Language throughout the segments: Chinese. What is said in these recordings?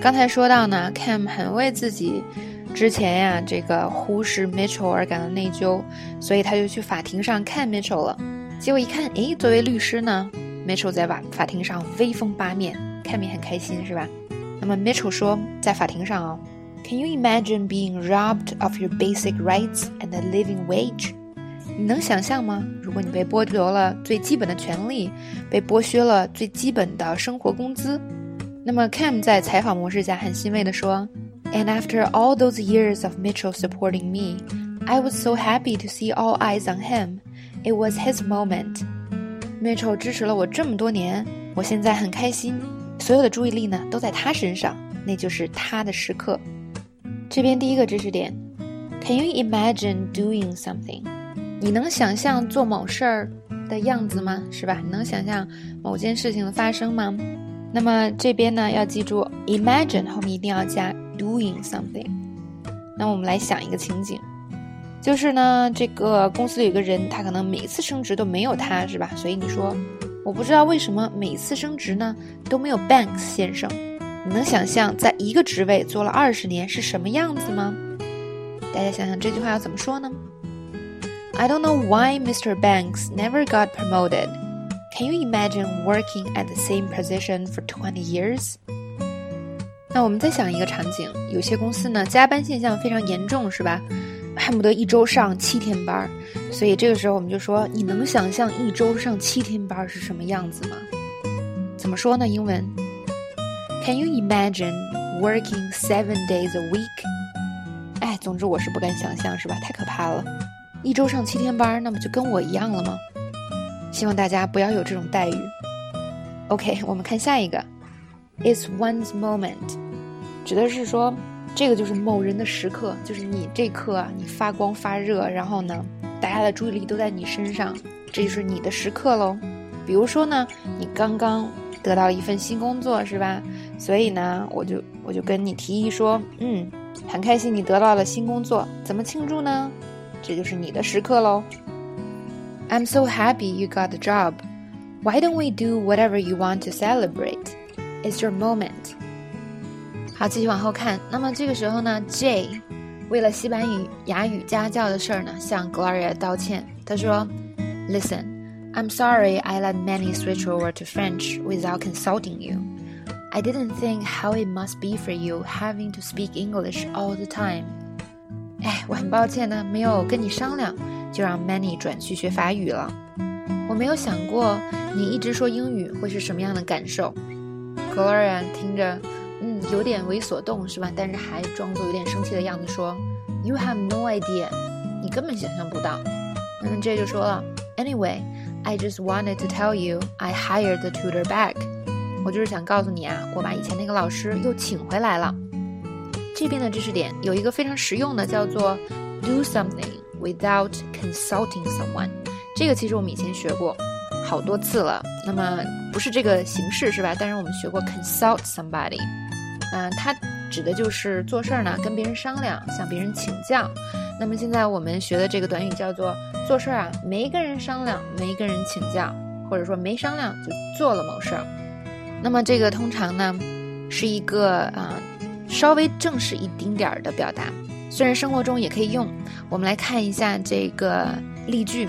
刚才说到呢，Cam 很为自己之前呀这个忽视 Mitchell 而感到内疚，所以他就去法庭上看 Mitchell 了。结果一看，诶，作为律师呢，Mitchell 在法法庭上威风八面，Cam 也很开心，是吧？那么 Mitchell 说，在法庭上哦，Can you imagine being robbed of your basic rights and a living wage？你能想象吗？如果你被剥夺了最基本的权利，被剥削了最基本的生活工资？那么，Cam 在采访模式下很欣慰地说：“And after all those years of Mitchell supporting me, I was so happy to see all eyes on him. It was his moment.” Mitchell 支持了我这么多年，我现在很开心，所有的注意力呢都在他身上，那就是他的时刻。这边第一个知识点：Can you imagine doing something？你能想象做某事儿的样子吗？是吧？你能想象某件事情的发生吗？那么这边呢，要记住，imagine 后面一定要加 doing something。那我们来想一个情景，就是呢，这个公司里有个人，他可能每次升职都没有他，是吧？所以你说，我不知道为什么每次升职呢都没有 Banks 先生。你能想象在一个职位做了二十年是什么样子吗？大家想想这句话要怎么说呢？I don't know why Mr. Banks never got promoted. Can you imagine working at the same position for twenty years？那我们再想一个场景，有些公司呢加班现象非常严重，是吧？恨不得一周上七天班儿，所以这个时候我们就说，你能想象一周上七天班是什么样子吗？怎么说呢？英文？Can you imagine working seven days a week？哎，总之我是不敢想象，是吧？太可怕了，一周上七天班，那不就跟我一样了吗？希望大家不要有这种待遇。OK，我们看下一个，It's one's moment，指的是说这个就是某人的时刻，就是你这刻啊，你发光发热，然后呢，大家的注意力都在你身上，这就是你的时刻喽。比如说呢，你刚刚得到一份新工作，是吧？所以呢，我就我就跟你提议说，嗯，很开心你得到了新工作，怎么庆祝呢？这就是你的时刻喽。I'm so happy you got the job. Why don't we do whatever you want to celebrate? It's your moment. 好，继续往后看。那么这个时候呢，J 为了西班牙语家教的事儿呢，向 Gloria 道歉。他说：“Listen, I'm sorry I let Manny switch over to French without consulting you. I didn't think how it must be for you having to speak English all the time. 哎，我很抱歉呢，没有跟你商量。” 就让 Many 转去学法语了。我没有想过你一直说英语会是什么样的感受。Gloria 听着，嗯，有点猥琐动是吧？但是还装作有点生气的样子说：“You have no idea，你根本想象不到。”嗯，这就说了：“Anyway，I just wanted to tell you I hired the tutor back。”我就是想告诉你啊，我把以前那个老师又请回来了。这边的知识点有一个非常实用的，叫做 “do something”。Without consulting someone，这个其实我们以前学过好多次了。那么不是这个形式是吧？但是我们学过 consult somebody，嗯，它指的就是做事儿呢跟别人商量，向别人请教。那么现在我们学的这个短语叫做做事儿啊，没跟人商量，没跟人请教，或者说没商量就做了某事儿。那么这个通常呢是一个啊稍微正式一丁点儿的表达。虽然生活中也可以用，我们来看一下这个例句，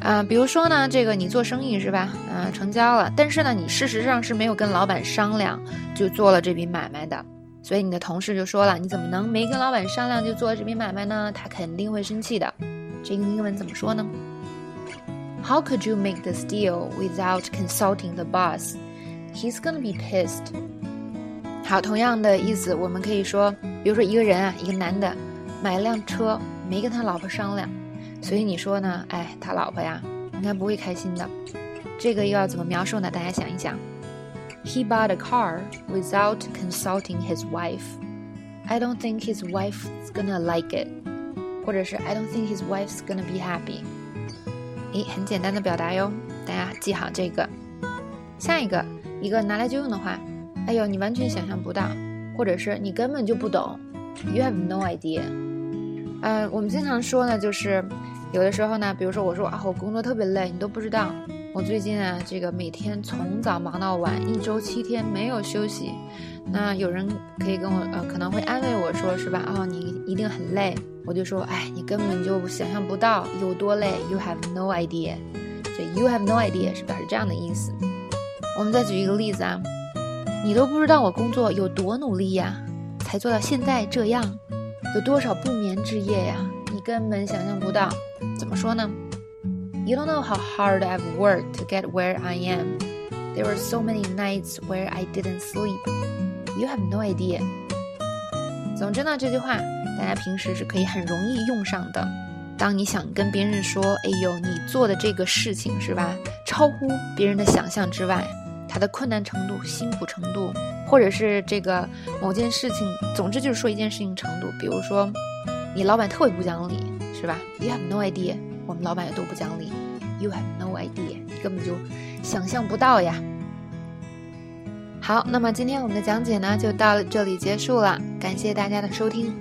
啊，比如说呢，这个你做生意是吧？啊，成交了，但是呢，你事实上是没有跟老板商量就做了这笔买卖的，所以你的同事就说了，你怎么能没跟老板商量就做这笔买卖呢？他肯定会生气的。这个英文怎么说呢？How could you make this deal without consulting the boss? He's gonna be pissed. 好，同样的意思，我们可以说，比如说一个人啊，一个男的买了辆车，没跟他老婆商量，所以你说呢？哎，他老婆呀，应该不会开心的。这个又要怎么描述呢？大家想一想，He bought a car without consulting his wife. I don't think his wife's gonna like it，或者是 I don't think his wife's gonna be happy。诶，很简单的表达哟，大家记好这个。下一个，一个拿来就用的话。哎呦，你完全想象不到，或者是你根本就不懂，You have no idea。呃，我们经常说呢，就是有的时候呢，比如说我说啊，我工作特别累，你都不知道。我最近啊，这个每天从早忙到晚，一周七天没有休息。那有人可以跟我呃，可能会安慰我说，是吧？哦，你一定很累。我就说，哎，你根本就想象不到有多累。You have no idea。所以 you have no idea 是表示这样的意思。我们再举一个例子啊，你都不知道我工作有多努力呀，才做到现在这样，有多少不眠之夜呀，你根本想象不到。怎么说呢？You don't know how hard I've worked to get where I am. There were so many nights where I didn't sleep. You have no idea. 总之呢，这句话大家平时是可以很容易用上的。当你想跟别人说：“哎呦，你做的这个事情是吧，超乎别人的想象之外，它的困难程度、辛苦程度，或者是这个某件事情，总之就是说一件事情程度。比如说，你老板特别不讲理，是吧？You have no idea. 我们老板有多不讲理，You have no idea，你根本就想象不到呀。好，那么今天我们的讲解呢就到这里结束了，感谢大家的收听。